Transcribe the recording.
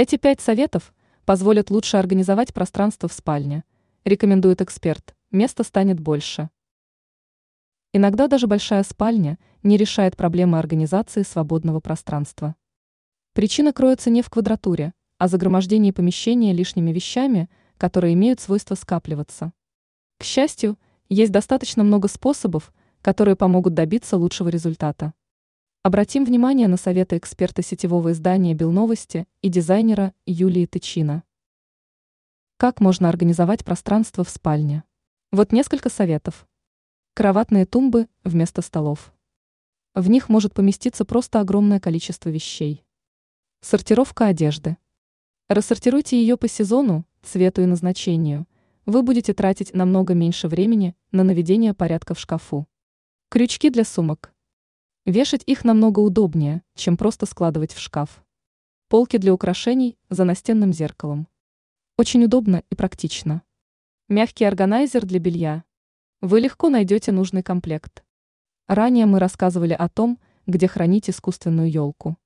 Эти пять советов позволят лучше организовать пространство в спальне, рекомендует эксперт, места станет больше. Иногда даже большая спальня не решает проблемы организации свободного пространства. Причина кроется не в квадратуре, а загромождении помещения лишними вещами, которые имеют свойство скапливаться. К счастью, есть достаточно много способов, которые помогут добиться лучшего результата. Обратим внимание на советы эксперта сетевого издания «Белновости» и дизайнера Юлии Тычина. Как можно организовать пространство в спальне? Вот несколько советов. Кроватные тумбы вместо столов. В них может поместиться просто огромное количество вещей. Сортировка одежды. Рассортируйте ее по сезону, цвету и назначению. Вы будете тратить намного меньше времени на наведение порядка в шкафу. Крючки для сумок. Вешать их намного удобнее, чем просто складывать в шкаф. Полки для украшений за настенным зеркалом. Очень удобно и практично. Мягкий органайзер для белья. Вы легко найдете нужный комплект. Ранее мы рассказывали о том, где хранить искусственную елку.